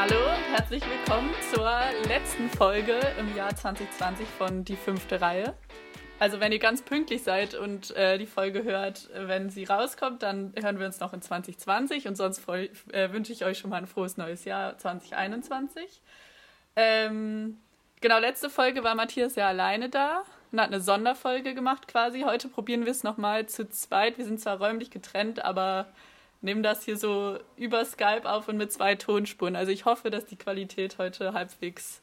Hallo und herzlich willkommen zur letzten Folge im Jahr 2020 von Die fünfte Reihe. Also wenn ihr ganz pünktlich seid und äh, die Folge hört, wenn sie rauskommt, dann hören wir uns noch in 2020 und sonst äh, wünsche ich euch schon mal ein frohes neues Jahr 2021. Ähm, genau, letzte Folge war Matthias ja alleine da und hat eine Sonderfolge gemacht quasi. Heute probieren wir es nochmal zu zweit. Wir sind zwar räumlich getrennt, aber nehmen das hier so über Skype auf und mit zwei Tonspuren. Also ich hoffe, dass die Qualität heute halbwegs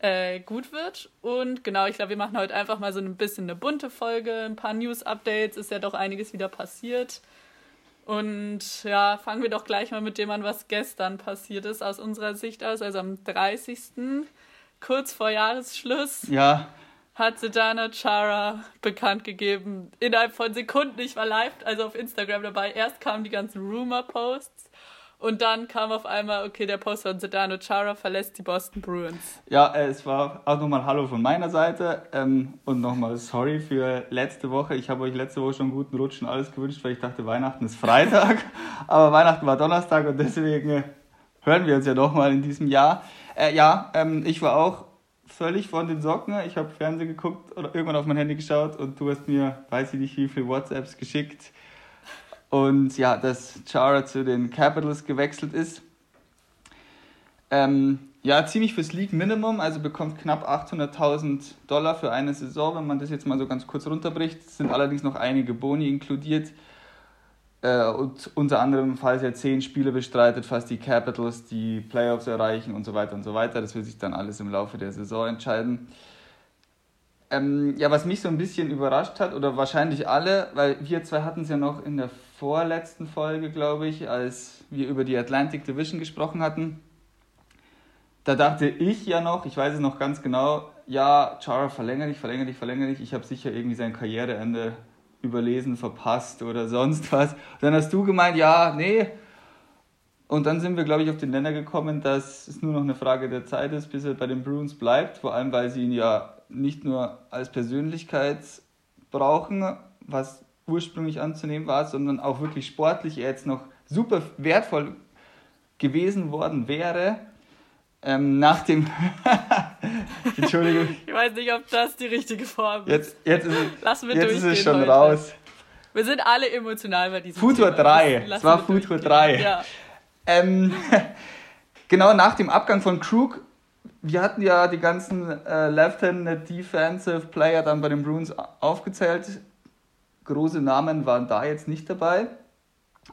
äh, gut wird. Und genau, ich glaube, wir machen heute einfach mal so ein bisschen eine bunte Folge, ein paar News-Updates, ist ja doch einiges wieder passiert. Und ja, fangen wir doch gleich mal mit dem an, was gestern passiert ist, aus unserer Sicht aus, also am 30. kurz vor Jahresschluss. Ja. Hat Sedana Chara bekannt gegeben, innerhalb von Sekunden, ich war live, also auf Instagram dabei. Erst kamen die ganzen Rumor-Posts und dann kam auf einmal, okay, der Post von Sedano Chara verlässt die Boston Bruins. Ja, äh, es war auch nochmal Hallo von meiner Seite ähm, und nochmal sorry für letzte Woche. Ich habe euch letzte Woche schon einen guten Rutsch und alles gewünscht, weil ich dachte, Weihnachten ist Freitag, aber Weihnachten war Donnerstag und deswegen äh, hören wir uns ja nochmal in diesem Jahr. Äh, ja, ähm, ich war auch völlig von den Socken. Ich habe Fernsehen geguckt oder irgendwann auf mein Handy geschaut und du hast mir, weiß ich nicht, wie viele WhatsApps geschickt und ja, dass Chara zu den Capitals gewechselt ist. Ähm, ja, ziemlich fürs League Minimum, also bekommt knapp 800.000 Dollar für eine Saison, wenn man das jetzt mal so ganz kurz runterbricht. Es sind allerdings noch einige Boni inkludiert. Äh, und unter anderem, falls er zehn Spiele bestreitet, fast die Capitals die Playoffs erreichen und so weiter und so weiter. Das wird sich dann alles im Laufe der Saison entscheiden. Ähm, ja, was mich so ein bisschen überrascht hat, oder wahrscheinlich alle, weil wir zwei hatten es ja noch in der vorletzten Folge, glaube ich, als wir über die Atlantic Division gesprochen hatten. Da dachte ich ja noch, ich weiß es noch ganz genau, ja, Chara verlängere dich, verlängere dich, verlängere dich. Ich habe sicher irgendwie sein Karriereende überlesen, verpasst oder sonst was. Dann hast du gemeint, ja, nee. Und dann sind wir, glaube ich, auf den Nenner gekommen, dass es nur noch eine Frage der Zeit ist, bis er bei den Bruins bleibt. Vor allem, weil sie ihn ja nicht nur als Persönlichkeit brauchen, was ursprünglich anzunehmen war, sondern auch wirklich sportlich er jetzt noch super wertvoll gewesen worden wäre. Ähm, nach dem. Entschuldigung. Ich weiß nicht, ob das die richtige Form ist. Jetzt, jetzt ist es, Lassen wir jetzt ist es schon heute. raus. Wir sind alle emotional bei diesem Futur Thema. 3. Es war Futur 3. Ja. Ähm, genau nach dem Abgang von Krug wir hatten ja die ganzen äh, Left-Handed Defensive Player dann bei den Bruins aufgezählt. Große Namen waren da jetzt nicht dabei.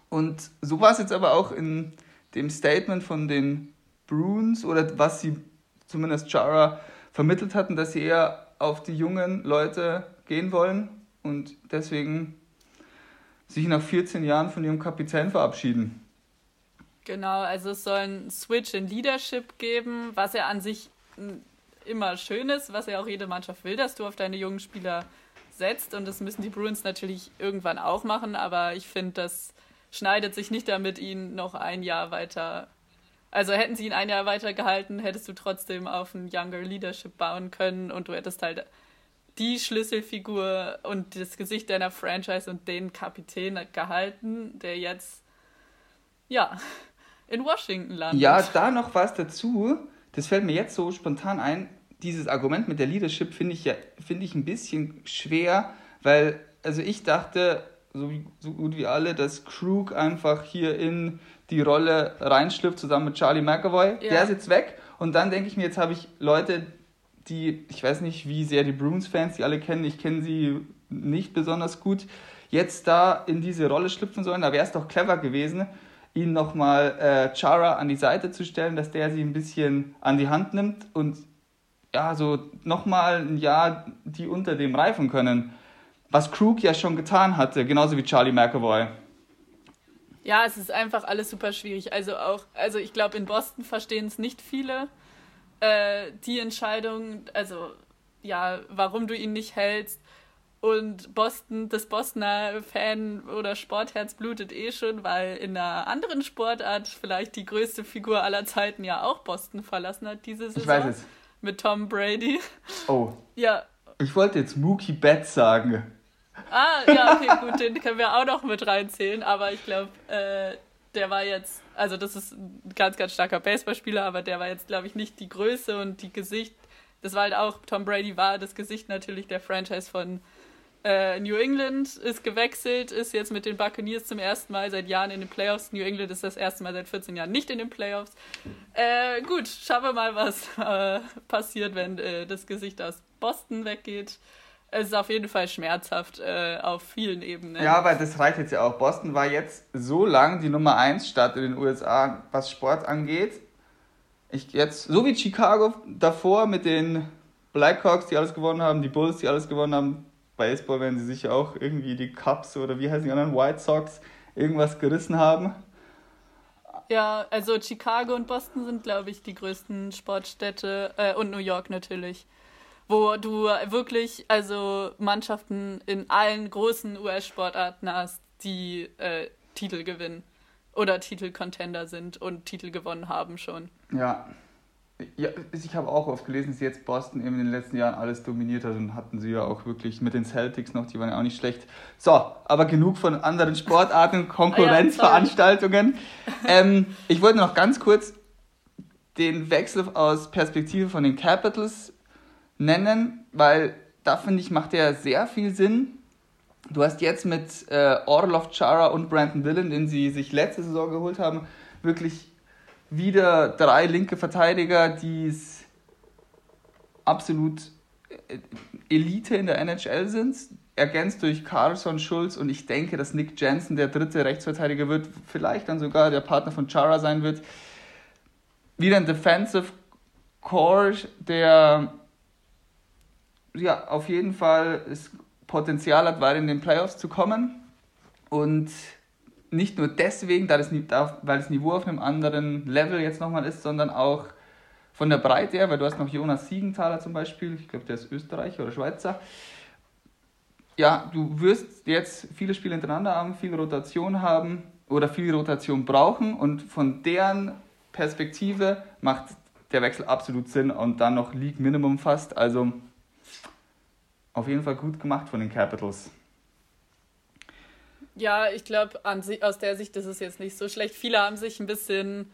Und so war es jetzt aber auch in dem Statement von den Bruins oder was sie zumindest Chara vermittelt hatten, dass sie eher auf die jungen Leute gehen wollen und deswegen sich nach 14 Jahren von ihrem Kapitän verabschieden. Genau, also es soll einen Switch in Leadership geben, was ja an sich immer schön ist, was ja auch jede Mannschaft will, dass du auf deine jungen Spieler setzt. Und das müssen die Bruins natürlich irgendwann auch machen, aber ich finde, das schneidet sich nicht damit, ihn noch ein Jahr weiter. Also hätten sie ihn ein Jahr weiter gehalten, hättest du trotzdem auf ein Younger Leadership bauen können und du hättest halt die Schlüsselfigur und das Gesicht deiner Franchise und den Kapitän gehalten, der jetzt ja in Washington landet. Ja, da noch was dazu. Das fällt mir jetzt so spontan ein. Dieses Argument mit der Leadership finde ich ja finde ich ein bisschen schwer, weil also ich dachte so, so gut wie alle, dass Krug einfach hier in die Rolle reinschlüpft zusammen mit Charlie McAvoy. Ja. Der ist jetzt weg und dann denke ich mir, jetzt habe ich Leute, die ich weiß nicht, wie sehr die Bruins-Fans die alle kennen. Ich kenne sie nicht besonders gut. Jetzt da in diese Rolle schlüpfen sollen, da wäre es doch clever gewesen, ihn nochmal äh, Chara an die Seite zu stellen, dass der sie ein bisschen an die Hand nimmt und ja, so nochmal ein Jahr die unter dem reifen können. Was Krug ja schon getan hatte, genauso wie Charlie McAvoy. Ja, es ist einfach alles super schwierig. Also auch, also ich glaube, in Boston verstehen es nicht viele, äh, die Entscheidung, also ja, warum du ihn nicht hältst. Und Boston, das Bostoner Fan oder Sportherz blutet eh schon, weil in einer anderen Sportart vielleicht die größte Figur aller Zeiten ja auch Boston verlassen hat diese Saison. Ich weiß es. Mit Tom Brady. Oh. Ja. Ich wollte jetzt Mookie Betts sagen. Ah, ja, okay, gut, den können wir auch noch mit reinzählen, aber ich glaube, äh, der war jetzt, also das ist ein ganz, ganz starker Baseballspieler, aber der war jetzt, glaube ich, nicht die Größe und die Gesicht. Das war halt auch, Tom Brady war das Gesicht natürlich der Franchise von äh, New England, ist gewechselt, ist jetzt mit den Buccaneers zum ersten Mal seit Jahren in den Playoffs. New England ist das erste Mal seit 14 Jahren nicht in den Playoffs. Äh, gut, schauen wir mal, was äh, passiert, wenn äh, das Gesicht aus Boston weggeht es ist auf jeden Fall schmerzhaft äh, auf vielen Ebenen. Ja, aber das reicht jetzt ja auch. Boston war jetzt so lang die Nummer 1 Stadt in den USA, was Sport angeht. Ich jetzt, so wie Chicago davor mit den Blackhawks, die alles gewonnen haben, die Bulls, die alles gewonnen haben. Baseball werden sie sicher auch irgendwie die Cubs oder wie heißen die anderen White Sox irgendwas gerissen haben. Ja, also Chicago und Boston sind, glaube ich, die größten Sportstädte äh, und New York natürlich wo du wirklich also Mannschaften in allen großen US-Sportarten hast, die äh, Titel gewinnen oder Titelcontender sind und Titel gewonnen haben schon. Ja. Ja, ich habe auch oft gelesen, dass jetzt Boston eben in den letzten Jahren alles dominiert hat und hatten sie ja auch wirklich mit den Celtics noch, die waren ja auch nicht schlecht. So, aber genug von anderen Sportarten, Konkurrenzveranstaltungen. ähm, ich wollte noch ganz kurz den Wechsel aus Perspektive von den Capitals nennen, weil da finde ich, macht er sehr viel Sinn. Du hast jetzt mit äh, Orlov Chara und Brandon Dillon, den sie sich letzte Saison geholt haben, wirklich wieder drei linke Verteidiger, die es absolut äh, Elite in der NHL sind, ergänzt durch Carlson, Schulz und ich denke, dass Nick Jensen der dritte Rechtsverteidiger wird, vielleicht dann sogar der Partner von Chara sein wird. Wieder ein Defensive Core, der ja, auf jeden Fall das Potenzial hat, weiter in den Playoffs zu kommen. Und nicht nur deswegen, weil das Niveau auf einem anderen Level jetzt nochmal ist, sondern auch von der Breite her, weil du hast noch Jonas Siegenthaler zum Beispiel, ich glaube, der ist Österreicher oder Schweizer. Ja, du wirst jetzt viele Spiele hintereinander haben, viel Rotation haben oder viel Rotation brauchen und von deren Perspektive macht der Wechsel absolut Sinn und dann noch League Minimum fast. Also auf jeden Fall gut gemacht von den Capitals. Ja, ich glaube, aus der Sicht ist es jetzt nicht so schlecht. Viele haben sich ein bisschen,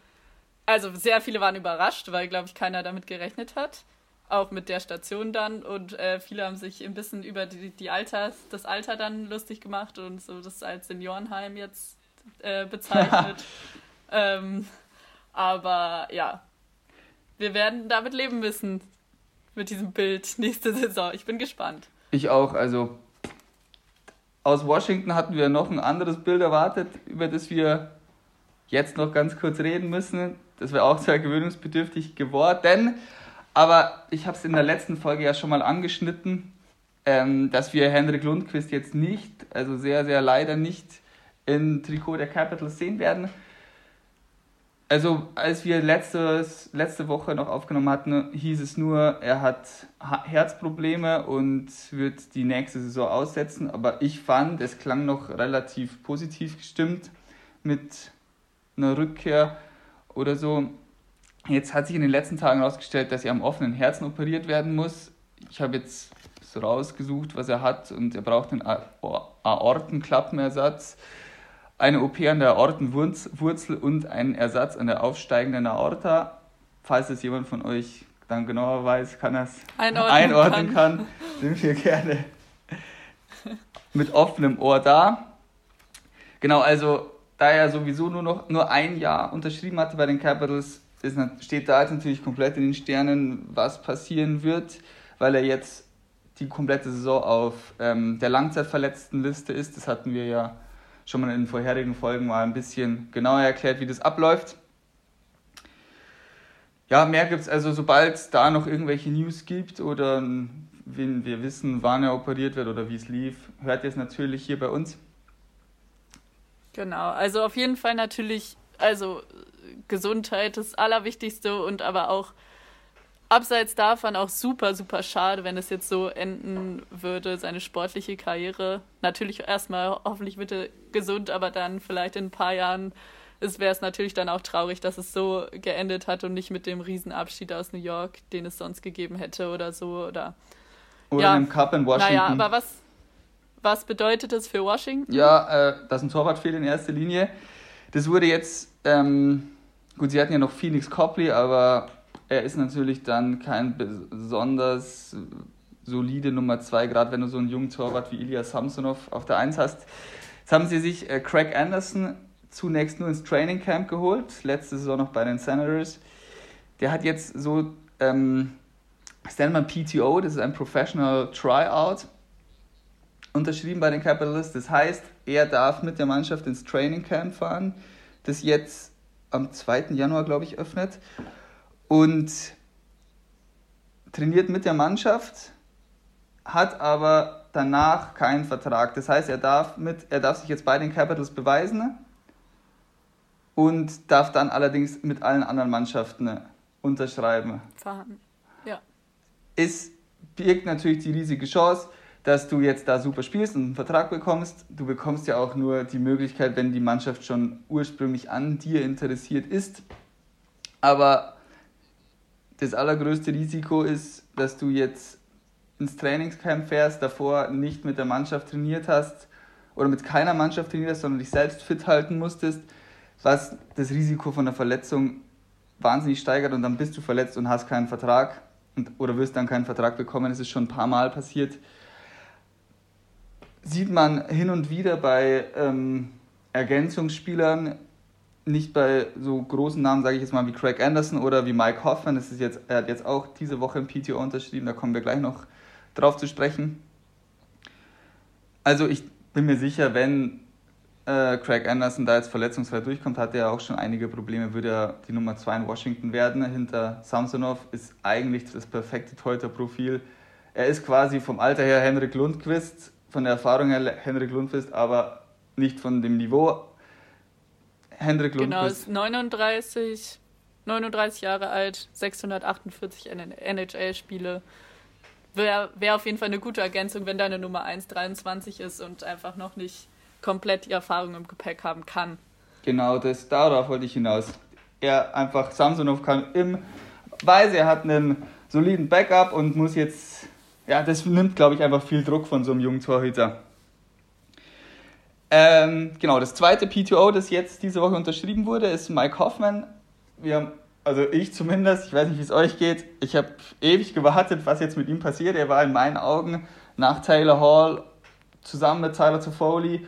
also sehr viele waren überrascht, weil, glaube ich, keiner damit gerechnet hat. Auch mit der Station dann. Und äh, viele haben sich ein bisschen über die, die Alters, das Alter dann lustig gemacht und so das als Seniorenheim jetzt äh, bezeichnet. ähm, aber ja, wir werden damit leben müssen, mit diesem Bild nächste Saison. Ich bin gespannt. Ich auch. Also aus Washington hatten wir noch ein anderes Bild erwartet, über das wir jetzt noch ganz kurz reden müssen. Das wäre auch sehr gewöhnungsbedürftig geworden. Aber ich habe es in der letzten Folge ja schon mal angeschnitten, ähm, dass wir Henrik Lundqvist jetzt nicht, also sehr, sehr leider nicht im Trikot der Capitals sehen werden. Also, als wir letztes, letzte Woche noch aufgenommen hatten, hieß es nur, er hat Herzprobleme und wird die nächste Saison aussetzen. Aber ich fand, es klang noch relativ positiv gestimmt mit einer Rückkehr oder so. Jetzt hat sich in den letzten Tagen herausgestellt, dass er am offenen Herzen operiert werden muss. Ich habe jetzt so rausgesucht, was er hat und er braucht einen Aortenklappenersatz eine OP an der Aortenwurzel und einen Ersatz an der aufsteigenden Aorta. Falls es jemand von euch dann genauer weiß, kann es einordnen, einordnen kann. kann, sind wir gerne mit offenem Ohr da. Genau, also da er sowieso nur noch nur ein Jahr unterschrieben hatte bei den Capitals, ist, steht da jetzt natürlich komplett in den Sternen, was passieren wird, weil er jetzt die komplette Saison auf ähm, der Langzeitverletztenliste ist. Das hatten wir ja schon mal in vorherigen Folgen mal ein bisschen genauer erklärt, wie das abläuft. Ja, mehr gibt es also, sobald es da noch irgendwelche News gibt oder wenn wir wissen, wann er operiert wird oder wie es lief, hört ihr es natürlich hier bei uns. Genau, also auf jeden Fall natürlich, also Gesundheit das Allerwichtigste und aber auch abseits davon auch super, super schade, wenn es jetzt so enden würde, seine sportliche Karriere. Natürlich erstmal, hoffentlich wird er gesund, aber dann vielleicht in ein paar Jahren wäre es natürlich dann auch traurig, dass es so geendet hat und nicht mit dem Riesenabschied aus New York, den es sonst gegeben hätte oder so. Oder, oder ja, im Cup in Washington. Naja, aber was, was bedeutet das für Washington? Ja, äh, dass ein Torwart fehlt in erster Linie. Das wurde jetzt, ähm, gut, sie hatten ja noch Phoenix Copley, aber er ist natürlich dann kein besonders solide Nummer 2, gerade wenn du so einen jungen Torwart wie Ilya Samsonov auf der 1 hast. Jetzt haben sie sich äh, Craig Anderson zunächst nur ins Training Camp geholt, letzte Saison noch bei den Senators. Der hat jetzt so, ähm, das nennt man PTO, das ist ein Professional Tryout, unterschrieben bei den Capitals. Das heißt, er darf mit der Mannschaft ins Training Camp fahren, das jetzt am 2. Januar, glaube ich, öffnet. Und trainiert mit der Mannschaft, hat aber danach keinen Vertrag. Das heißt, er darf, mit, er darf sich jetzt bei den Capitals beweisen und darf dann allerdings mit allen anderen Mannschaften unterschreiben. Verhandeln. Ja. Es birgt natürlich die riesige Chance, dass du jetzt da super spielst und einen Vertrag bekommst. Du bekommst ja auch nur die Möglichkeit, wenn die Mannschaft schon ursprünglich an dir interessiert ist. Aber das allergrößte Risiko ist, dass du jetzt ins Trainingscamp fährst, davor nicht mit der Mannschaft trainiert hast oder mit keiner Mannschaft trainiert hast, sondern dich selbst fit halten musstest was das Risiko von einer Verletzung wahnsinnig steigert und dann bist du verletzt und hast keinen Vertrag und, oder wirst dann keinen Vertrag bekommen. Das ist schon ein paar Mal passiert. Sieht man hin und wieder bei ähm, Ergänzungsspielern, nicht bei so großen Namen, sage ich jetzt mal, wie Craig Anderson oder wie Mike Hoffman. Das ist jetzt, er hat jetzt auch diese Woche im PTO unterschrieben, da kommen wir gleich noch drauf zu sprechen. Also ich bin mir sicher, wenn äh, Craig Anderson da jetzt verletzungsfrei durchkommt, hat er auch schon einige Probleme, würde er die Nummer 2 in Washington werden. Hinter Samsonov ist eigentlich das perfekte Teuter-Profil. Er ist quasi vom Alter her Henrik Lundqvist, von der Erfahrung her Henrik Lundqvist, aber nicht von dem Niveau. Genau, Lundqvist. Genau, ist 39, 39 Jahre alt, 648 NHL-Spiele. Wäre wär auf jeden Fall eine gute Ergänzung, wenn deine Nummer 1 23 ist und einfach noch nicht komplett die Erfahrung im Gepäck haben kann. Genau, das, darauf wollte ich hinaus. Er einfach, Samsonov kann im, weiß, er hat einen soliden Backup und muss jetzt, ja, das nimmt, glaube ich, einfach viel Druck von so einem jungen Torhüter. Ähm, genau, das zweite PTO, das jetzt diese Woche unterschrieben wurde, ist Mike Hoffman. Wir haben, also ich zumindest, ich weiß nicht, wie es euch geht, ich habe ewig gewartet, was jetzt mit ihm passiert. Er war in meinen Augen nach Taylor Hall zusammen mit Tyler Toffoli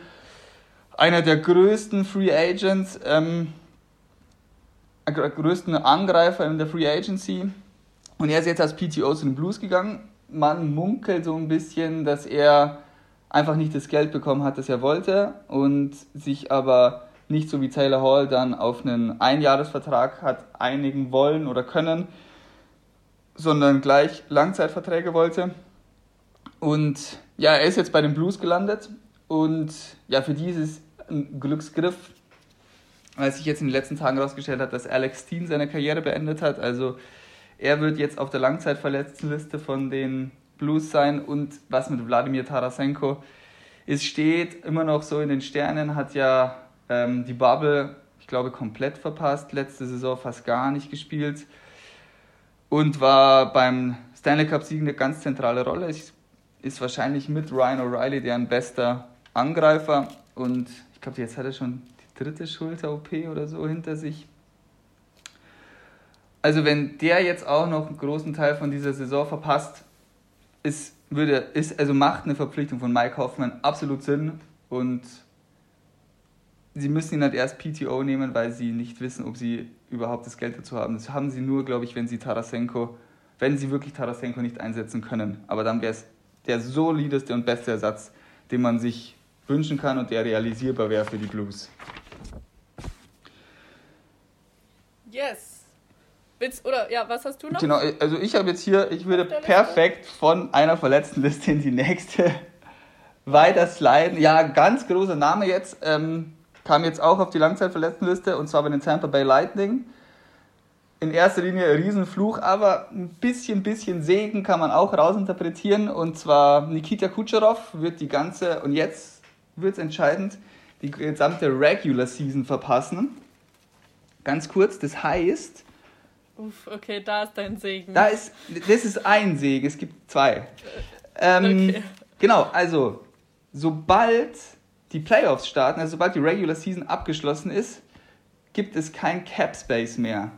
einer der größten Free Agents, ähm, größten Angreifer in der Free Agency. Und er ist jetzt als PTO zu den Blues gegangen. Man munkelt so ein bisschen, dass er einfach nicht das Geld bekommen hat, das er wollte und sich aber nicht so wie Taylor Hall dann auf einen Einjahresvertrag hat einigen wollen oder können, sondern gleich Langzeitverträge wollte. Und ja, er ist jetzt bei den Blues gelandet und ja, für die ist es ein Glücksgriff, weil sich jetzt in den letzten Tagen herausgestellt hat, dass Alex Steen seine Karriere beendet hat. Also er wird jetzt auf der Langzeitverletztenliste von den Blues sein und was mit Wladimir Tarasenko es steht immer noch so in den Sternen, hat ja ähm, die Bubble, ich glaube, komplett verpasst, letzte Saison fast gar nicht gespielt und war beim Stanley Cup Sieg eine ganz zentrale Rolle. Ist wahrscheinlich mit Ryan O'Reilly deren bester Angreifer und ich glaube, jetzt hat er schon die dritte Schulter-OP oder so hinter sich. Also wenn der jetzt auch noch einen großen Teil von dieser Saison verpasst, ist, würde, ist, also macht eine Verpflichtung von Mike Hoffman absolut Sinn und sie müssen ihn halt erst PTO nehmen, weil sie nicht wissen, ob sie überhaupt das Geld dazu haben. Das haben sie nur, glaube ich, wenn sie Tarasenko, wenn sie wirklich Tarasenko nicht einsetzen können. Aber dann wäre es der solideste und beste Ersatz, den man sich wünschen kann und der realisierbar wäre für die Blues. Yes. Willst, oder ja, was hast du noch? Genau, also ich habe jetzt hier, ich würde perfekt von einer verletzten Liste in die nächste weiter sliden. Ja, ganz großer Name jetzt, ähm, kam jetzt auch auf die Langzeitverletztenliste und zwar bei den Tampa Bay Lightning. In erster Linie ein Riesenfluch, aber ein bisschen, bisschen Segen kann man auch rausinterpretieren. Und zwar Nikita Kucherov wird die ganze, und jetzt wird es entscheidend, die gesamte Regular Season verpassen. Ganz kurz, das heißt. Uff, okay, da ist dein Segen. Da ist, das ist ein Segen, es gibt zwei. Ähm, okay. Genau, also, sobald die Playoffs starten, also sobald die Regular Season abgeschlossen ist, gibt es kein Cap Space mehr.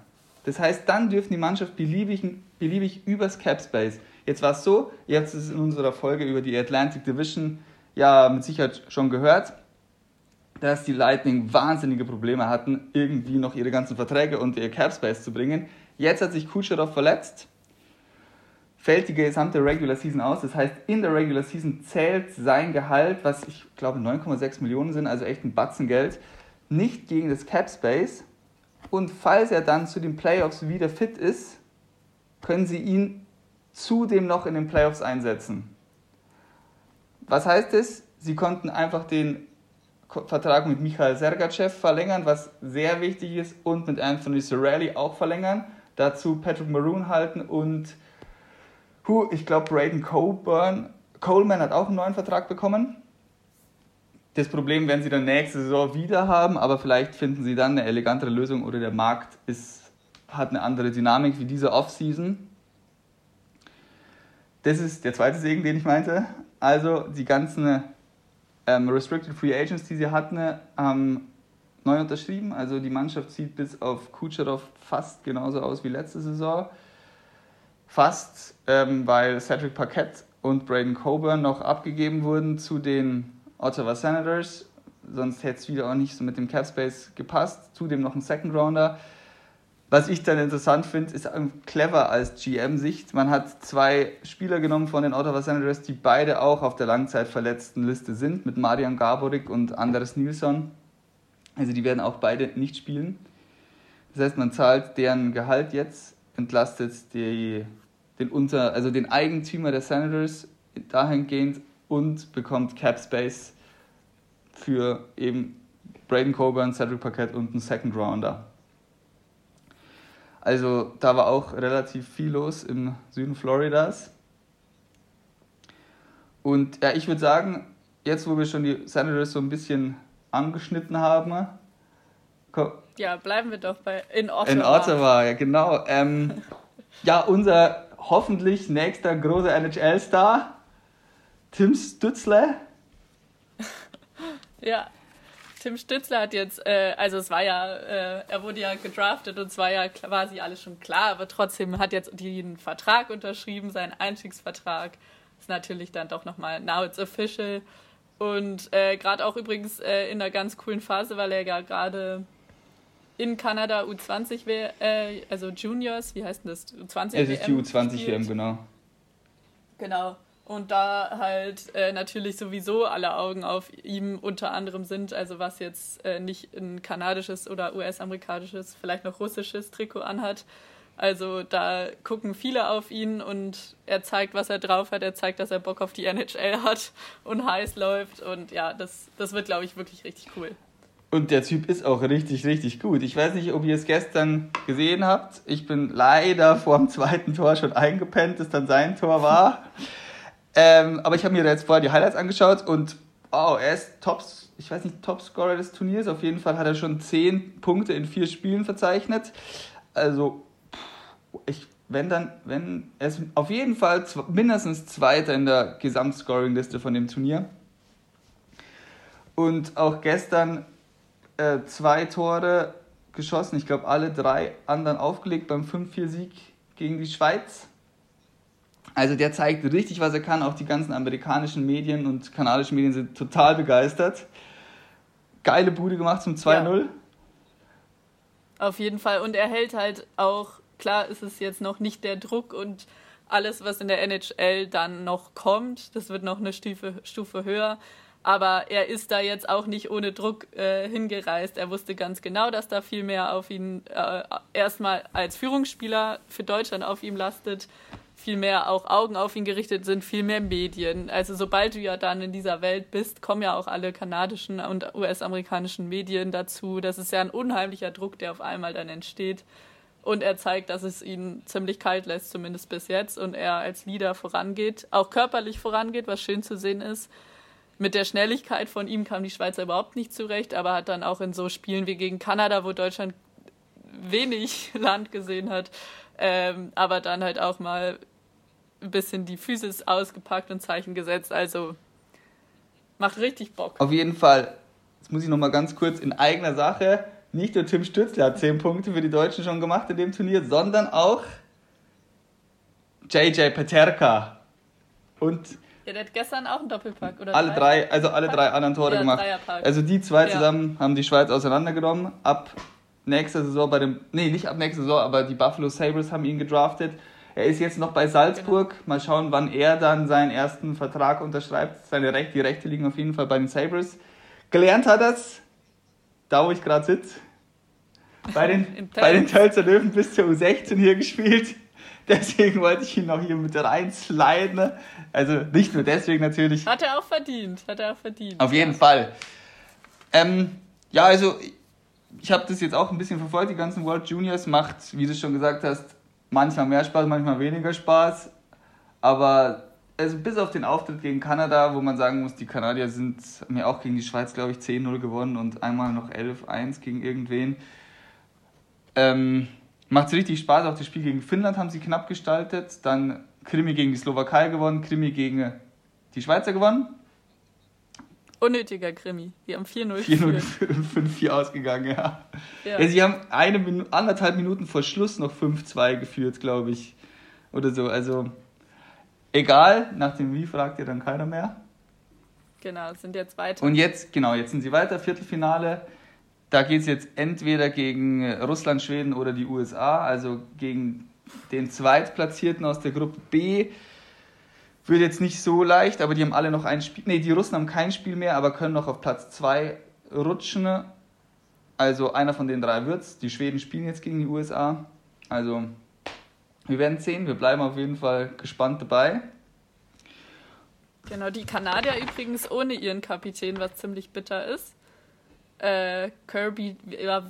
Das heißt, dann dürfen die Mannschaft beliebig, beliebig übers Cap Space. Jetzt war es so, ihr habt es in unserer Folge über die Atlantic Division ja mit Sicherheit schon gehört, dass die Lightning wahnsinnige Probleme hatten, irgendwie noch ihre ganzen Verträge unter ihr Cap Space zu bringen. Jetzt hat sich Kucherov verletzt, fällt die gesamte Regular Season aus. Das heißt, in der Regular Season zählt sein Gehalt, was ich glaube 9,6 Millionen sind, also echt ein Batzen Geld, nicht gegen das Cap Space. Und falls er dann zu den Playoffs wieder fit ist, können sie ihn zudem noch in den Playoffs einsetzen. Was heißt es? Sie konnten einfach den Vertrag mit Michael Sergachev verlängern, was sehr wichtig ist, und mit Anthony Cirelli auch verlängern. Dazu Patrick Maroon halten und hu, ich glaube Braden Coburn, Coleman hat auch einen neuen Vertrag bekommen. Das Problem werden sie dann nächste Saison wieder haben, aber vielleicht finden sie dann eine elegantere Lösung oder der Markt ist, hat eine andere Dynamik wie diese Offseason. Das ist der zweite Segen, den ich meinte. Also die ganzen ähm, Restricted Free Agents, die sie hatten, haben neu unterschrieben. Also die Mannschaft sieht bis auf Kucherov fast genauso aus wie letzte Saison. Fast, ähm, weil Cedric Paquette und Braden Coburn noch abgegeben wurden zu den Ottawa Senators. Sonst hätte es wieder auch nicht so mit dem Cap Space gepasst. Zudem noch ein Second Rounder. Was ich dann interessant finde, ist clever als GM-Sicht. Man hat zwei Spieler genommen von den Ottawa Senators, die beide auch auf der langzeitverletzten Liste sind, mit Marian Gaborik und Anders Nilsson. Also die werden auch beide nicht spielen. Das heißt, man zahlt deren Gehalt jetzt, entlastet die, den, Unter, also den Eigentümer der Senators dahingehend und bekommt Cap Space für eben Braden Coburn, Cedric Paquette und einen Second Rounder. Also da war auch relativ viel los im Süden Floridas. Und ja, ich würde sagen, jetzt wo wir schon die Senators so ein bisschen angeschnitten haben. Ja, bleiben wir doch bei in Ottawa. In Ottawa, ja genau. Ähm, ja, unser hoffentlich nächster großer NHL-Star, Tim Stützle. ja, Tim Stützler hat jetzt, äh, also es war ja, äh, er wurde ja gedraftet und es war ja quasi alles schon klar, aber trotzdem hat jetzt den Vertrag unterschrieben, seinen Einstiegsvertrag. Ist natürlich dann doch nochmal, now it's official. Und äh, gerade auch übrigens äh, in einer ganz coolen Phase, weil er ja gerade in Kanada U20 wäre, äh, also Juniors, wie heißt denn das? U20 Es ist die U20 WM, genau. Genau und da halt äh, natürlich sowieso alle Augen auf ihm unter anderem sind, also was jetzt äh, nicht ein kanadisches oder US-amerikanisches, vielleicht noch russisches Trikot anhat. Also da gucken viele auf ihn und er zeigt, was er drauf hat. Er zeigt, dass er Bock auf die NHL hat und heiß läuft. Und ja, das, das wird, glaube ich, wirklich richtig cool. Und der Typ ist auch richtig, richtig gut. Ich weiß nicht, ob ihr es gestern gesehen habt. Ich bin leider vor dem zweiten Tor schon eingepennt, das dann sein Tor war. Ähm, aber ich habe mir jetzt vorher die Highlights angeschaut und oh, er ist Tops, ich weiß nicht, Topscorer des Turniers. Auf jeden Fall hat er schon 10 Punkte in vier Spielen verzeichnet. Also, ich, wenn dann, wenn, er ist auf jeden Fall mindestens Zweiter in der Gesamtscoring-Liste von dem Turnier. Und auch gestern äh, zwei Tore geschossen. Ich glaube, alle drei anderen aufgelegt beim 5-4-Sieg gegen die Schweiz. Also der zeigt richtig, was er kann. Auch die ganzen amerikanischen Medien und kanadischen Medien sind total begeistert. Geile Bude gemacht zum 2-0. Ja. Auf jeden Fall. Und er hält halt auch, klar ist es jetzt noch nicht der Druck und alles, was in der NHL dann noch kommt, das wird noch eine Stufe, Stufe höher. Aber er ist da jetzt auch nicht ohne Druck äh, hingereist. Er wusste ganz genau, dass da viel mehr auf ihn äh, erstmal als Führungsspieler für Deutschland auf ihm lastet viel mehr auch Augen auf ihn gerichtet sind, viel mehr Medien. Also sobald du ja dann in dieser Welt bist, kommen ja auch alle kanadischen und US-amerikanischen Medien dazu. Das ist ja ein unheimlicher Druck, der auf einmal dann entsteht. Und er zeigt, dass es ihn ziemlich kalt lässt, zumindest bis jetzt. Und er als Leader vorangeht, auch körperlich vorangeht, was schön zu sehen ist. Mit der Schnelligkeit von ihm kam die Schweizer überhaupt nicht zurecht, aber hat dann auch in so Spielen wie gegen Kanada, wo Deutschland wenig Land gesehen hat, ähm, aber dann halt auch mal ein bisschen die Physis ausgepackt und Zeichen gesetzt. Also macht richtig Bock. Auf jeden Fall, jetzt muss ich nochmal ganz kurz in eigener Sache. Nicht nur Tim Stützle hat 10 Punkte für die Deutschen schon gemacht in dem Turnier, sondern auch JJ Peterka. Und ja, der hat gestern auch einen Doppelpack, oder? Alle drei, also alle drei anderen Tore ja, gemacht. Also die zwei ja. zusammen haben die Schweiz auseinandergenommen. Ab nächster Saison bei dem, nee, nicht ab nächster Saison, aber die Buffalo Sabres haben ihn gedraftet. Er ist jetzt noch bei Salzburg. Genau. Mal schauen, wann er dann seinen ersten Vertrag unterschreibt. Seine Rechte, die Rechte liegen auf jeden Fall bei den Sabres. Gelernt hat er es, da wo ich gerade sitze. Bei den, bei den Tölzer Löwen bis zur U16 hier gespielt. Deswegen wollte ich ihn noch hier mit reinsliden. Also nicht nur deswegen natürlich. Hat er auch verdient. Hat er auch verdient. Auf jeden Fall. Ähm, ja, also ich habe das jetzt auch ein bisschen verfolgt. Die ganzen World Juniors macht, wie du schon gesagt hast, manchmal mehr Spaß, manchmal weniger Spaß. Aber also bis auf den Auftritt gegen Kanada, wo man sagen muss, die Kanadier sind mir auch gegen die Schweiz, glaube ich, 10-0 gewonnen und einmal noch 11-1 gegen irgendwen. Ähm, Macht es richtig Spaß. Auch das Spiel gegen Finnland haben sie knapp gestaltet. Dann Krimi gegen die Slowakei gewonnen, Krimi gegen die Schweizer gewonnen. Unnötiger Krimi. Die haben 4-0 4-0 5-4 ausgegangen, ja. ja. ja. Sie haben eine Minu anderthalb Minuten vor Schluss noch 5-2 geführt, glaube ich. Oder so. Also, egal, nach dem Wie fragt ihr dann keiner mehr. Genau, sind jetzt weiter. Und jetzt, genau, jetzt sind sie weiter, Viertelfinale. Da geht es jetzt entweder gegen Russland, Schweden oder die USA, also gegen den Zweitplatzierten aus der Gruppe B. Wird jetzt nicht so leicht, aber die haben alle noch ein Spiel. Ne, die Russen haben kein Spiel mehr, aber können noch auf Platz 2 rutschen. Also einer von den drei wird's. Die Schweden spielen jetzt gegen die USA. Also wir werden sehen. Wir bleiben auf jeden Fall gespannt dabei. Genau, die Kanadier übrigens ohne ihren Kapitän, was ziemlich bitter ist äh, Kirby,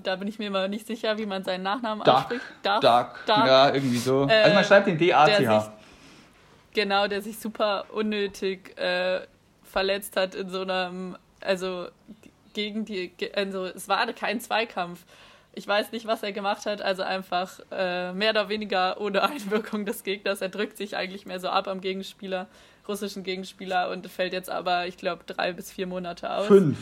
da bin ich mir immer nicht sicher, wie man seinen Nachnamen Duck, ausspricht. Duck, Duck, Duck. Ja, irgendwie so. Äh, also man schreibt den D-A-T-H. Genau, der sich super unnötig äh, verletzt hat in so einem, also gegen die, also es war kein Zweikampf. Ich weiß nicht, was er gemacht hat, also einfach äh, mehr oder weniger ohne Einwirkung des Gegners. Er drückt sich eigentlich mehr so ab am Gegenspieler, russischen Gegenspieler und fällt jetzt aber, ich glaube, drei bis vier Monate aus. Fünf.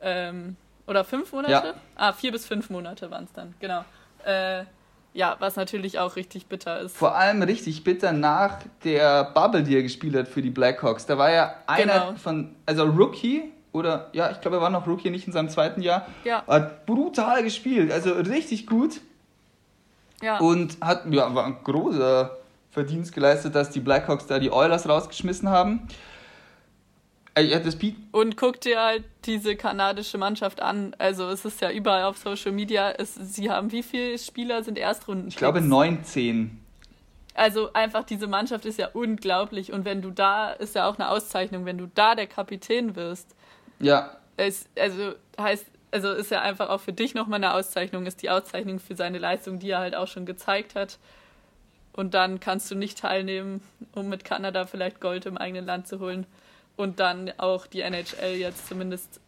Ähm, oder fünf Monate? Ja. Ah, vier bis fünf Monate waren es dann, genau. Äh, ja, was natürlich auch richtig bitter ist. Vor allem richtig bitter nach der Bubble, die er gespielt hat für die Blackhawks. Da war ja einer genau. von, also Rookie, oder ja, ich glaube, er war noch Rookie, nicht in seinem zweiten Jahr. Ja. Hat brutal gespielt, also richtig gut. Ja. Und hat, ja, war ein großer Verdienst geleistet, dass die Blackhawks da die Oilers rausgeschmissen haben. Äh, ja, das und guck dir halt diese kanadische Mannschaft an. Also es ist ja überall auf Social Media. Es, sie haben wie viele Spieler sind Erstrunden? Ich glaube 19. Also einfach diese Mannschaft ist ja unglaublich. Und wenn du da, ist ja auch eine Auszeichnung, wenn du da der Kapitän wirst. Ja. Es, also heißt, also ist ja einfach auch für dich nochmal eine Auszeichnung, ist die Auszeichnung für seine Leistung, die er halt auch schon gezeigt hat. Und dann kannst du nicht teilnehmen, um mit Kanada vielleicht Gold im eigenen Land zu holen und dann auch die NHL jetzt zumindest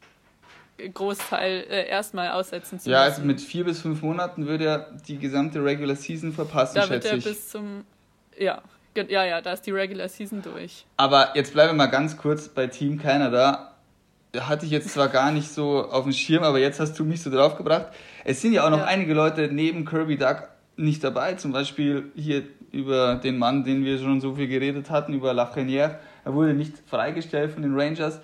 Großteil äh, erstmal aussetzen zu ja, müssen. Ja, also mit vier bis fünf Monaten würde er die gesamte Regular Season verpassen, da wird er ich. bis zum ja, ja, ja, da ist die Regular Season durch. Aber jetzt bleiben wir mal ganz kurz bei Team Canada. Hatte ich jetzt zwar gar nicht so auf dem Schirm, aber jetzt hast du mich so draufgebracht. Es sind ja auch noch ja. einige Leute neben Kirby Duck nicht dabei. Zum Beispiel hier über den Mann, den wir schon so viel geredet hatten, über Lafrenière er wurde nicht freigestellt von den Rangers.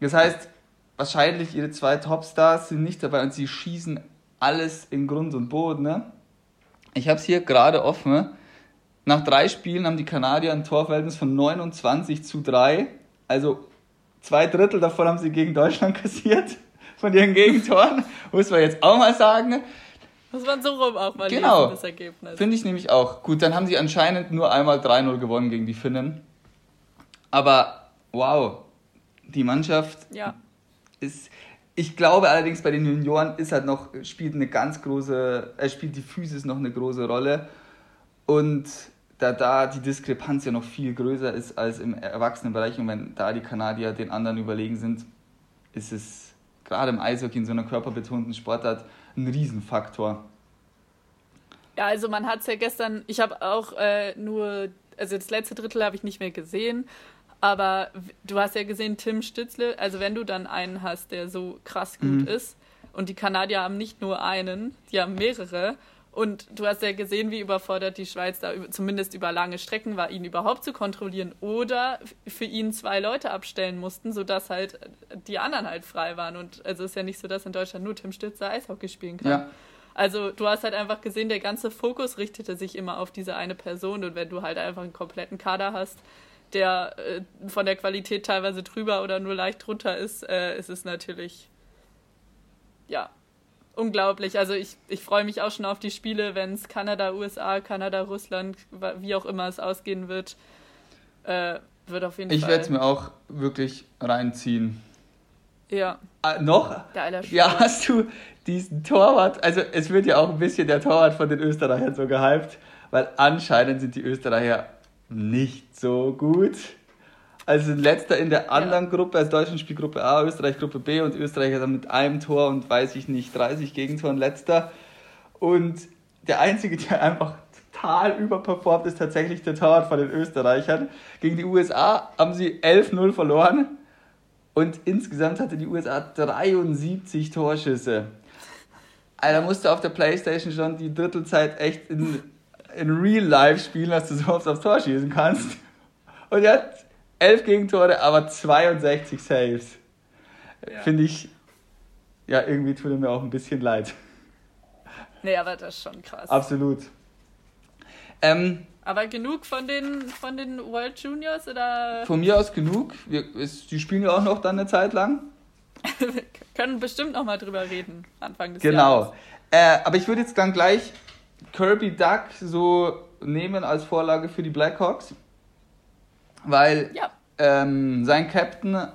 Das heißt, wahrscheinlich ihre zwei Topstars sind nicht dabei und sie schießen alles in Grund und Boden. Ne? Ich habe es hier gerade offen. Nach drei Spielen haben die Kanadier ein Torverhältnis von 29 zu 3. Also zwei Drittel davon haben sie gegen Deutschland kassiert von ihren Gegentoren. Muss man jetzt auch mal sagen. Muss man so rum auch mal genau. lesen, das Ergebnis. Finde ich nämlich auch. Gut, dann haben sie anscheinend nur einmal 3-0 gewonnen gegen die Finnen. Aber wow, die Mannschaft ja. ist. Ich glaube allerdings bei den Junioren ist halt noch, spielt eine ganz große, äh, spielt die Physis noch eine große Rolle. Und da da die Diskrepanz ja noch viel größer ist als im Erwachsenenbereich und wenn da die Kanadier den anderen überlegen sind, ist es gerade im Eishockey in so einer körperbetonten Sportart ein Riesenfaktor. Ja, also man hat es ja gestern, ich habe auch äh, nur, also das letzte Drittel habe ich nicht mehr gesehen, aber du hast ja gesehen, Tim Stützle, also wenn du dann einen hast, der so krass gut mhm. ist Und die Kanadier haben nicht nur einen, die haben mehrere. Und du hast ja gesehen, wie überfordert die Schweiz da zumindest über lange Strecken war, ihn überhaupt zu kontrollieren oder für ihn zwei Leute abstellen mussten, sodass halt die anderen halt frei waren. Und also ist ja nicht so, dass in Deutschland nur Tim Stützer Eishockey spielen kann. Ja. Also du hast halt einfach gesehen, der ganze Fokus richtete sich immer auf diese eine Person und wenn du halt einfach einen kompletten Kader hast, der äh, von der Qualität teilweise drüber oder nur leicht drunter ist, äh, ist es natürlich ja unglaublich. Also ich, ich freue mich auch schon auf die Spiele, wenn es Kanada, USA, Kanada, Russland, wie auch immer es ausgehen wird. Äh, wird auf jeden ich Fall. Ich werde es mir auch wirklich reinziehen. Ja. Ah, noch? Geiler Spiel. Ja, hast du diesen Torwart, also es wird ja auch ein bisschen der Torwart von den Österreichern so gehypt, weil anscheinend sind die Österreicher nicht so gut. Also letzter in der anderen ja. Gruppe, als Deutschland spielt Gruppe A, Österreich Gruppe B und Österreich ist dann mit einem Tor und weiß ich nicht, 30 Gegentoren letzter. Und der Einzige, der einfach total überperformt, ist tatsächlich der Torwart von den Österreichern. Gegen die USA haben sie 11-0 verloren und insgesamt hatte die USA 73 Torschüsse. Also da musst du auf der Playstation schon die Drittelzeit echt in, in Real Life spielen, dass du so oft aufs Tor schießen kannst. Und er hat 11 Gegentore, aber 62 Saves. Ja. Finde ich, ja, irgendwie tut er mir auch ein bisschen leid. Nee, aber das ist schon krass. Absolut. Ähm, aber genug von den, von den World Juniors oder? Von mir aus genug. Wir, es, die spielen ja auch noch dann eine Zeit lang. Wir können bestimmt noch mal drüber reden, Anfang des genau. Jahres. Genau. Äh, aber ich würde jetzt dann gleich Kirby Duck so nehmen als Vorlage für die Blackhawks weil ja. ähm, sein Captain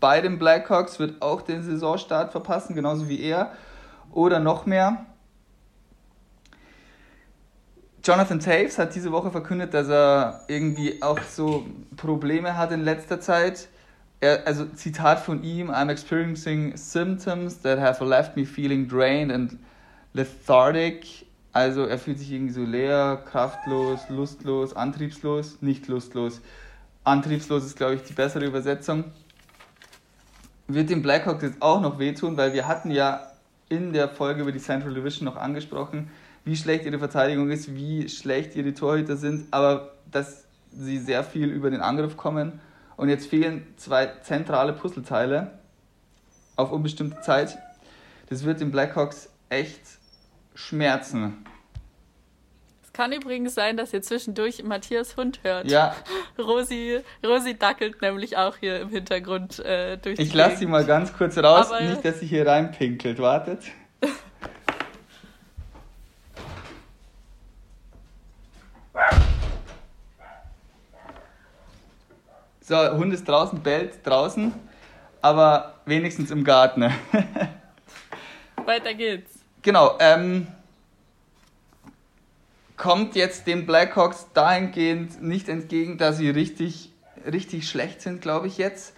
bei den Blackhawks wird auch den Saisonstart verpassen, genauso wie er. Oder noch mehr. Jonathan Taves hat diese Woche verkündet, dass er irgendwie auch so Probleme hat in letzter Zeit. Er, also Zitat von ihm, I'm experiencing symptoms that have left me feeling drained and lethargic. Also er fühlt sich irgendwie so leer, kraftlos, lustlos, antriebslos, nicht lustlos antriebslos ist, glaube ich, die bessere Übersetzung. Wird dem Blackhawks jetzt auch noch wehtun, weil wir hatten ja in der Folge über die Central Division noch angesprochen, wie schlecht ihre Verteidigung ist, wie schlecht ihre Torhüter sind, aber dass sie sehr viel über den Angriff kommen. Und jetzt fehlen zwei zentrale Puzzleteile auf unbestimmte Zeit. Das wird den Blackhawks echt schmerzen. Kann übrigens sein, dass ihr zwischendurch Matthias Hund hört. Ja. Rosi, Rosi dackelt nämlich auch hier im Hintergrund äh, durch Ich lasse sie mal ganz kurz raus, Aber nicht, dass sie hier reinpinkelt. Wartet. So, Hund ist draußen, bellt draußen, aber wenigstens im Garten. Weiter geht's. Genau, ähm, kommt jetzt den Blackhawks dahingehend nicht entgegen, dass sie richtig, richtig schlecht sind, glaube ich jetzt.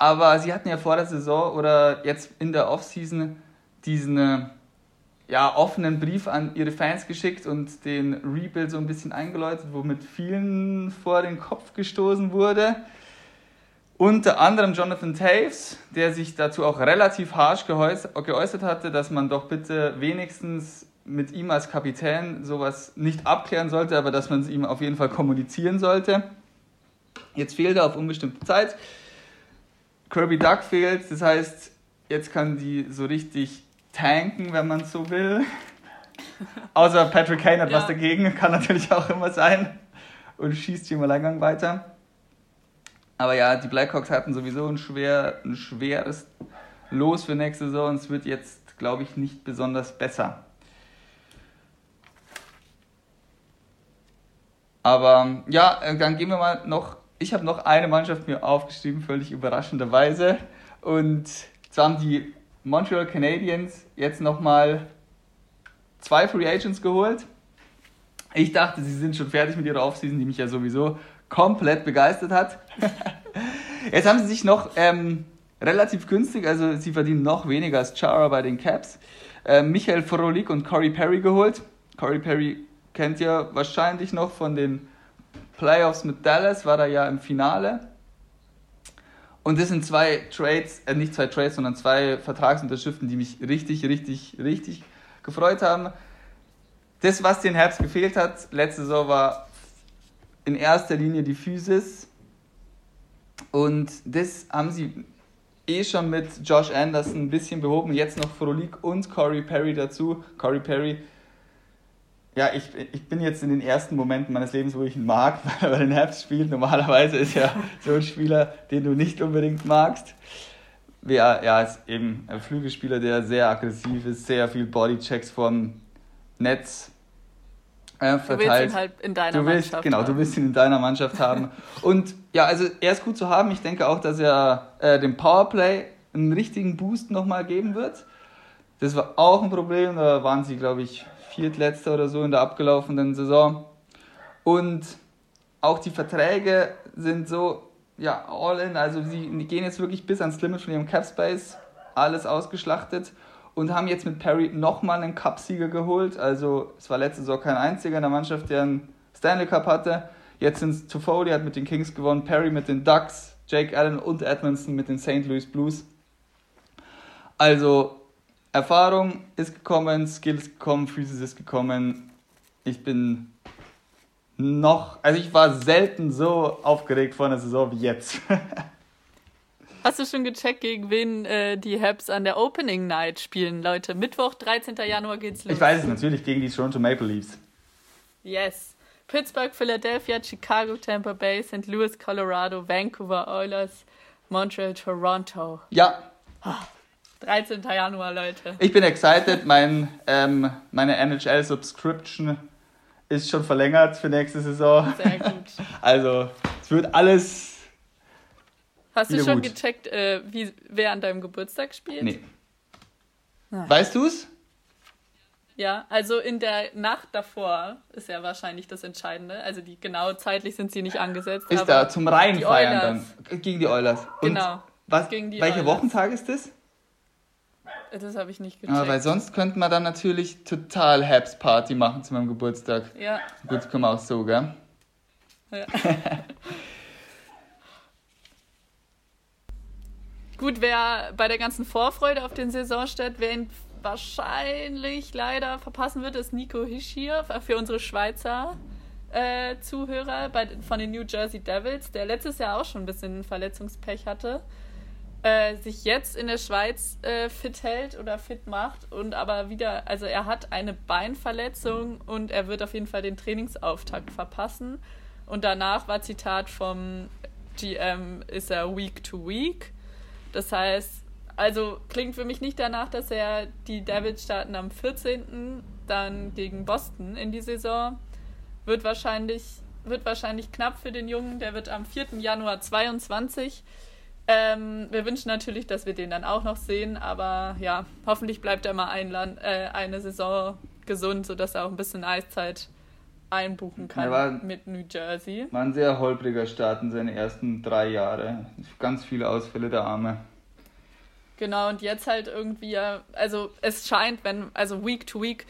Aber sie hatten ja vor der Saison oder jetzt in der Offseason diesen äh, ja, offenen Brief an ihre Fans geschickt und den Rebuild so ein bisschen eingeläutet, womit vielen vor den Kopf gestoßen wurde. Unter anderem Jonathan Taves, der sich dazu auch relativ harsch geäußert hatte, dass man doch bitte wenigstens mit ihm als Kapitän sowas nicht abklären sollte, aber dass man es ihm auf jeden Fall kommunizieren sollte. Jetzt fehlt er auf unbestimmte Zeit. Kirby Duck fehlt, das heißt, jetzt kann die so richtig tanken, wenn man so will. Außer Patrick Kane hat ja. was dagegen, kann natürlich auch immer sein und schießt hier im Alleingang weiter. Aber ja, die Blackhawks hatten sowieso ein, schwer, ein schweres Los für nächste Saison es wird jetzt, glaube ich, nicht besonders besser. Aber ja, dann gehen wir mal noch. Ich habe noch eine Mannschaft mir aufgeschrieben, völlig überraschenderweise. Und zwar haben die Montreal Canadiens jetzt nochmal zwei Free Agents geholt. Ich dachte, sie sind schon fertig mit ihrer Offseason, die mich ja sowieso komplett begeistert hat. Jetzt haben sie sich noch ähm, relativ günstig, also sie verdienen noch weniger als Chara bei den Caps, äh, Michael Frolik und Corey Perry geholt. Corey Perry kennt ihr wahrscheinlich noch von den Playoffs mit Dallas, war da ja im Finale. Und das sind zwei Trades, äh, nicht zwei Trades, sondern zwei Vertragsunterschriften, die mich richtig, richtig, richtig gefreut haben. Das, was den Herbst gefehlt hat, letzte Saison war in erster Linie die Physis. Und das haben sie eh schon mit Josh Anderson ein bisschen behoben. Jetzt noch Frolik und Corey Perry dazu. Corey Perry, ja, ich, ich bin jetzt in den ersten Momenten meines Lebens, wo ich ihn mag, weil er den Herbst spielt. Normalerweise ist er so ein Spieler, den du nicht unbedingt magst. Ja, ja, ist eben ein Flügelspieler, der sehr aggressiv ist, sehr viel Bodychecks vom Netz äh, verteilt. Du willst ihn halt in deiner du willst, Mannschaft Genau, haben. du willst ihn in deiner Mannschaft haben. Und ja, also er ist gut zu haben. Ich denke auch, dass er äh, dem Powerplay einen richtigen Boost nochmal geben wird. Das war auch ein Problem. Da waren sie, glaube ich, Viertletzter oder so in der abgelaufenen Saison. Und auch die Verträge sind so, ja, all in. Also sie gehen jetzt wirklich bis ans Limit von ihrem Cap Space. Alles ausgeschlachtet und haben jetzt mit Perry nochmal einen Cup-Sieger geholt. Also es war letzte Saison kein einziger in der Mannschaft, der einen Stanley Cup hatte. Jetzt sind es Toffoli hat mit den Kings gewonnen, Perry mit den Ducks, Jake Allen und Edmondson mit den St. Louis Blues. Also Erfahrung ist gekommen, Skills gekommen, Physis ist gekommen. Ich bin noch, also ich war selten so aufgeregt vor einer Saison wie jetzt. Hast du schon gecheckt, gegen wen äh, die Habs an der Opening Night spielen, Leute? Mittwoch, 13. Januar geht's los. Ich weiß es natürlich, gegen die Toronto Maple Leafs. Yes. Pittsburgh, Philadelphia, Chicago, Tampa Bay, St. Louis, Colorado, Vancouver Oilers, Montreal, Toronto. Ja. 13. Januar, Leute. Ich bin excited. Mein, ähm, meine NHL-Subscription ist schon verlängert für nächste Saison. Sehr gut. Also, es wird alles Hast du schon gut. gecheckt, äh, wie, wer an deinem Geburtstag spielt? Nee. Ah. Weißt du es? Ja, also in der Nacht davor ist ja wahrscheinlich das Entscheidende. Also die genau zeitlich sind sie nicht angesetzt. Ist da zum Reinfeiern dann gegen die Oilers. Und genau. Was, gegen die welcher Oilers. Wochentag ist das? Das habe ich nicht gecheckt. Aber weil sonst könnte man dann natürlich total Haps Party machen zu meinem Geburtstag. Ja. Gut, können wir auch so, gell? Ja. Gut, wer bei der ganzen Vorfreude auf den Saisonstart, wer ihn wahrscheinlich leider verpassen wird, ist Nico Hischier für unsere Schweizer äh, Zuhörer bei, von den New Jersey Devils, der letztes Jahr auch schon ein bisschen Verletzungspech hatte, äh, sich jetzt in der Schweiz äh, fit hält oder fit macht und aber wieder, also er hat eine Beinverletzung und er wird auf jeden Fall den Trainingsauftakt verpassen. Und danach war Zitat vom GM, ist er Week to Week. Das heißt, also klingt für mich nicht danach, dass er die Devils starten am 14. dann gegen Boston in die Saison. Wird wahrscheinlich, wird wahrscheinlich knapp für den Jungen. Der wird am 4. Januar 22. Ähm, wir wünschen natürlich, dass wir den dann auch noch sehen, aber ja, hoffentlich bleibt er mal ein Land, äh, eine Saison gesund, sodass er auch ein bisschen Eiszeit einbuchen kann war, mit New Jersey. War ein sehr holpriger Start in seine ersten drei Jahre. Ganz viele Ausfälle der Arme. Genau, und jetzt halt irgendwie, also es scheint, wenn, also Week to Week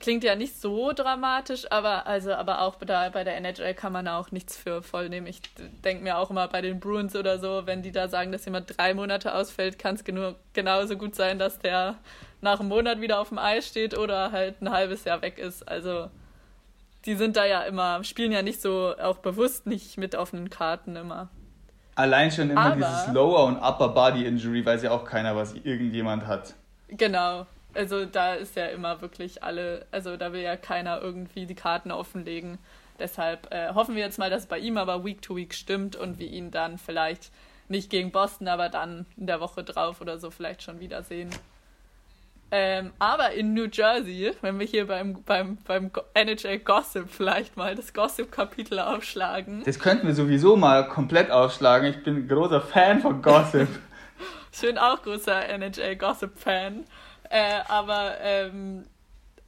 klingt ja nicht so dramatisch, aber also aber auch da bei der NHL kann man auch nichts für voll nehmen. Ich denke mir auch immer bei den Bruins oder so, wenn die da sagen, dass jemand drei Monate ausfällt, kann es genauso gut sein, dass der nach einem Monat wieder auf dem Eis steht oder halt ein halbes Jahr weg ist. Also die sind da ja immer, spielen ja nicht so auch bewusst nicht mit offenen Karten immer. Allein schon immer Aber, dieses Lower und Upper Body Injury weiß ja auch keiner, was irgendjemand hat. Genau. Also da ist ja immer wirklich alle, also da will ja keiner irgendwie die Karten offenlegen. Deshalb äh, hoffen wir jetzt mal, dass bei ihm aber Week to Week stimmt und wir ihn dann vielleicht nicht gegen Boston, aber dann in der Woche drauf oder so vielleicht schon wiedersehen. Ähm, aber in New Jersey, wenn wir hier beim, beim, beim NHL Gossip vielleicht mal das Gossip-Kapitel aufschlagen. Das könnten wir sowieso mal komplett aufschlagen. Ich bin ein großer Fan von Gossip. ich bin auch großer NHL Gossip-Fan. Äh, aber ähm,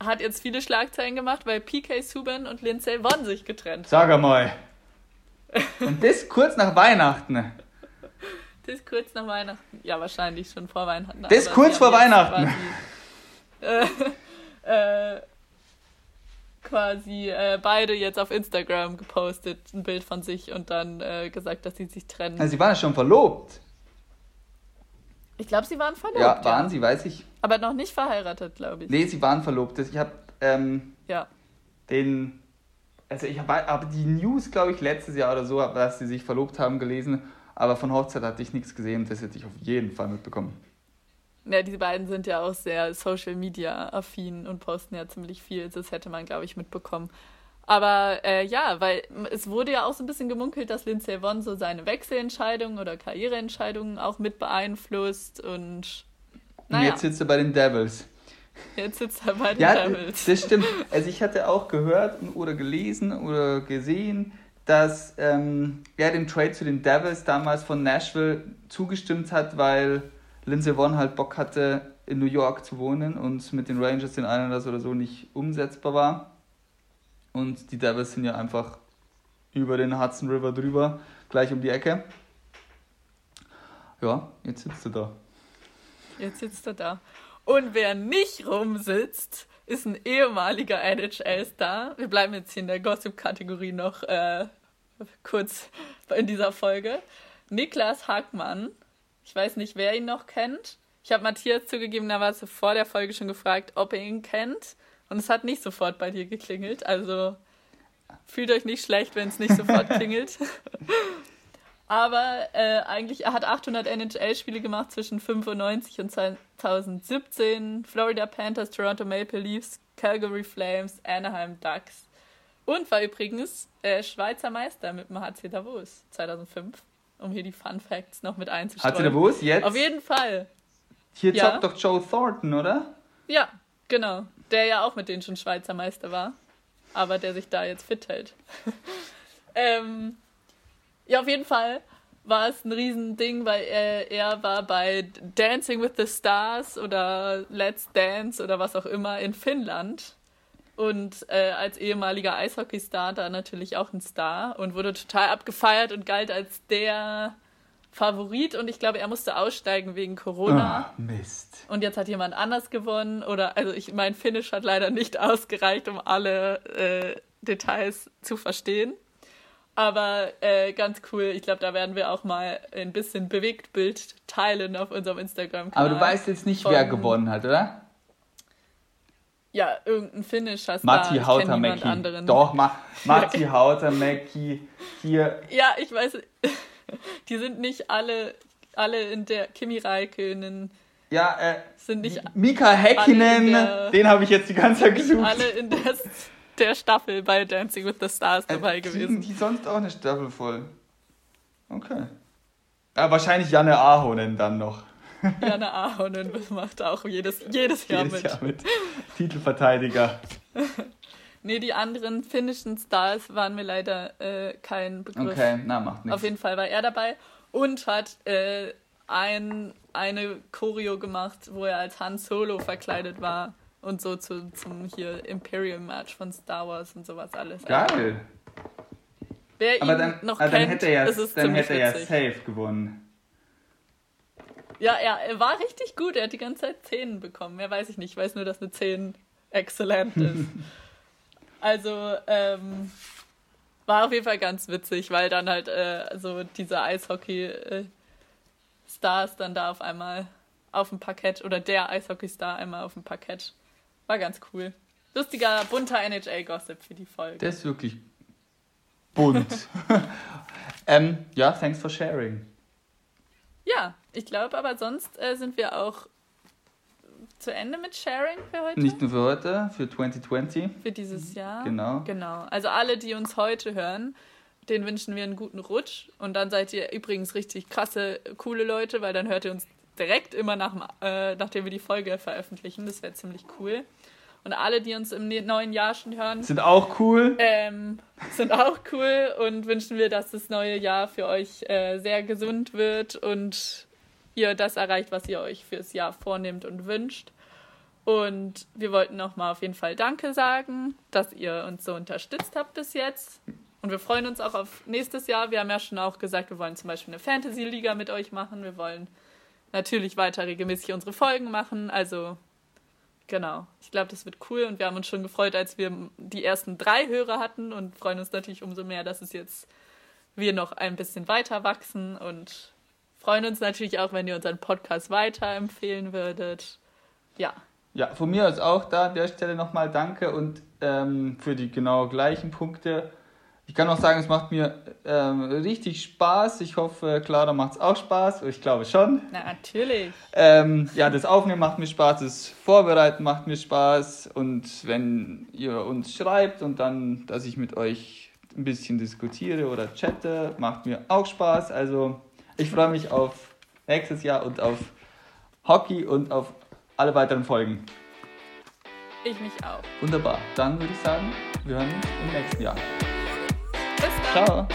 hat jetzt viele Schlagzeilen gemacht, weil PK Subban und Lindsay Vonn sich getrennt. Sag mal. Und das kurz nach Weihnachten. Das kurz nach Weihnachten. Ja, wahrscheinlich schon vor Weihnachten. Das kurz vor Weihnachten. Quasi, äh, äh, quasi äh, beide jetzt auf Instagram gepostet, ein Bild von sich und dann äh, gesagt, dass sie sich trennen. Also sie waren ja schon verlobt. Ich glaube, sie waren verlobt. Ja, waren sie, weiß ich. Aber noch nicht verheiratet, glaube ich. Nee, sie waren verlobt. Ich habe ähm, Ja. den, also ich habe aber die News, glaube ich, letztes Jahr oder so, dass sie sich verlobt haben, gelesen. Aber von Hochzeit hatte ich nichts gesehen. Das hätte ich auf jeden Fall mitbekommen. Ja, die beiden sind ja auch sehr Social Media affin und posten ja ziemlich viel. Das hätte man, glaube ich, mitbekommen. Aber äh, ja, weil es wurde ja auch so ein bisschen gemunkelt, dass Lindsay Vonn so seine Wechselentscheidungen oder Karriereentscheidungen auch mit beeinflusst und Und naja, jetzt sitzt er bei den Devils. jetzt sitzt er bei den Ja, Devils. das stimmt. Also ich hatte auch gehört und- oder gelesen oder gesehen, dass ähm, er dem Trade zu den Devils damals von Nashville zugestimmt hat, weil Lindsey Vonn halt Bock hatte, in New York zu wohnen und mit den Rangers den einen das oder so nicht umsetzbar war. Und die Devils sind ja einfach über den Hudson River drüber, gleich um die Ecke. Ja, jetzt sitzt er da. Jetzt sitzt er da. Und wer nicht rumsitzt, ist ein ehemaliger NHL-Star. Wir bleiben jetzt hier in der Gossip-Kategorie noch äh, kurz in dieser Folge. Niklas Hackmann. Ich weiß nicht, wer ihn noch kennt. Ich habe Matthias zugegebenerweise vor der Folge schon gefragt, ob er ihn kennt. Und es hat nicht sofort bei dir geklingelt. Also fühlt euch nicht schlecht, wenn es nicht sofort klingelt. Aber äh, eigentlich, er hat 800 NHL-Spiele gemacht zwischen 95 und 2017. Florida Panthers, Toronto Maple Leafs, Calgary Flames, Anaheim Ducks. Und war übrigens äh, Schweizer Meister mit dem HC Davos 2005. Um hier die Fun Facts noch mit einzustreuen. Hat sie Davos jetzt? Auf jeden Fall. Hier Ja. zockt doch Joe Thornton, oder? Ja, genau. Der ja auch mit denen schon Schweizer Meister war. Aber der sich da jetzt fit hält. ähm, ja, auf jeden Fall war es ein Riesending, weil er, er war bei Dancing with the Stars oder Let's Dance oder was auch immer in Finnland. Und äh, als ehemaliger Eishockeystar da natürlich auch ein Star und wurde total abgefeiert und galt als der Favorit. Und ich glaube, er musste aussteigen wegen Corona. Ah, Mist. Und jetzt hat jemand anders gewonnen. Oder, also ich, mein Finish hat leider nicht ausgereicht, um alle äh, Details zu verstehen. Aber äh, ganz cool. Ich glaube, da werden wir auch mal ein bisschen Bewegtbild teilen auf unserem Instagram-Kanal. Aber du weißt jetzt nicht, von- wer gewonnen hat, oder? Ja, irgendein Finish hast Matti kenn niemand Hautamäki. Doch, Ma Matti Hautamäki. Hier. Ja, ich weiß. Die sind nicht alle, alle in der Kimi Räikkönen, Ja, äh. sind nicht Mika Häkkinen, der- den habe ich jetzt die ganze Zeit gesucht. alle in der, der Staffel bei Dancing with the Stars dabei Äh, gewesen. die sonst auch eine Staffel voll? Okay. Ja, wahrscheinlich Janne Ahonen dann noch. Jana Ahonen macht auch jedes, jedes Jahr Jedes mit. Jahr mit. Titelverteidiger. Nee, die anderen finnischen Stars waren mir leider äh, kein Begriff. Okay, na, macht nichts. Auf jeden Fall war er dabei und hat äh, ein, eine Choreo gemacht, wo er als Han Solo verkleidet war und so zu, zum hier Imperial Match von Star Wars und sowas alles. Geil. Wer Aber ihn dann, noch ah, dann kennt, hätte er ja, ist dann hätte er ja safe gewonnen. Ja, er, war richtig gut. Er hat die ganze Zeit 10 bekommen. Mehr weiß ich nicht. Ich weiß nur, dass eine 10 exzellent ist. also, ähm, war auf jeden Fall ganz witzig, weil dann halt äh, so diese Eishockey-Stars dann da auf einmal auf dem Parkett oder der Eishockey-Star einmal auf dem Parkett. War ganz cool. Lustiger, bunter NHL-Gossip für die Folge. Der ist wirklich bunt. ähm, ja, thanks for sharing. Ja, ich glaube, aber sonst äh, sind wir auch zu Ende mit Sharing für heute. Nicht nur für heute, für 2020. Für dieses Jahr. Genau. Genau. Also alle, die uns heute hören, denen wünschen wir einen guten Rutsch. Und dann seid ihr übrigens richtig krasse, coole Leute, weil dann hört ihr uns direkt immer nach, äh, nachdem wir die Folge veröffentlichen. Das wäre ziemlich cool. Und alle, die uns im ne- neuen Jahr schon hören, Sind auch cool. ähm, sind auch cool und wünschen wir, dass das neue Jahr für euch äh, sehr gesund wird und ihr das erreicht, was ihr euch fürs Jahr vornehmt und wünscht. Und wir wollten nochmal auf jeden Fall Danke sagen, dass ihr uns so unterstützt habt bis jetzt. Und wir freuen uns auch auf nächstes Jahr. Wir haben ja schon auch gesagt, wir wollen zum Beispiel eine Fantasy-Liga mit euch machen. Wir wollen natürlich weiter regelmäßig unsere Folgen machen. Also Genau. Ich glaube, das wird cool und wir haben uns schon gefreut, als wir die ersten drei Hörer hatten und freuen uns natürlich umso mehr, dass es jetzt wir noch ein bisschen weiter wachsen und freuen uns natürlich auch, wenn ihr unseren Podcast weiterempfehlen würdet. Ja. Ja, von mir aus auch da an der Stelle nochmal danke und ähm, für die genau gleichen Punkte. Ich kann auch sagen, es macht mir ähm, richtig Spaß. Ich hoffe, Clara macht es auch Spaß. Ich glaube schon. Na, natürlich. Ähm, ja, das Aufnehmen macht mir Spaß, das Vorbereiten macht mir Spaß. Und wenn ihr uns schreibt und dann, dass ich mit euch ein bisschen diskutiere oder chatte, macht mir auch Spaß. Also ich freue mich auf nächstes Jahr und auf Hockey und auf alle weiteren Folgen. Ich mich auch. Wunderbar. Dann würde ich sagen, wir hören uns im nächsten Jahr. Bis dann. Ciao.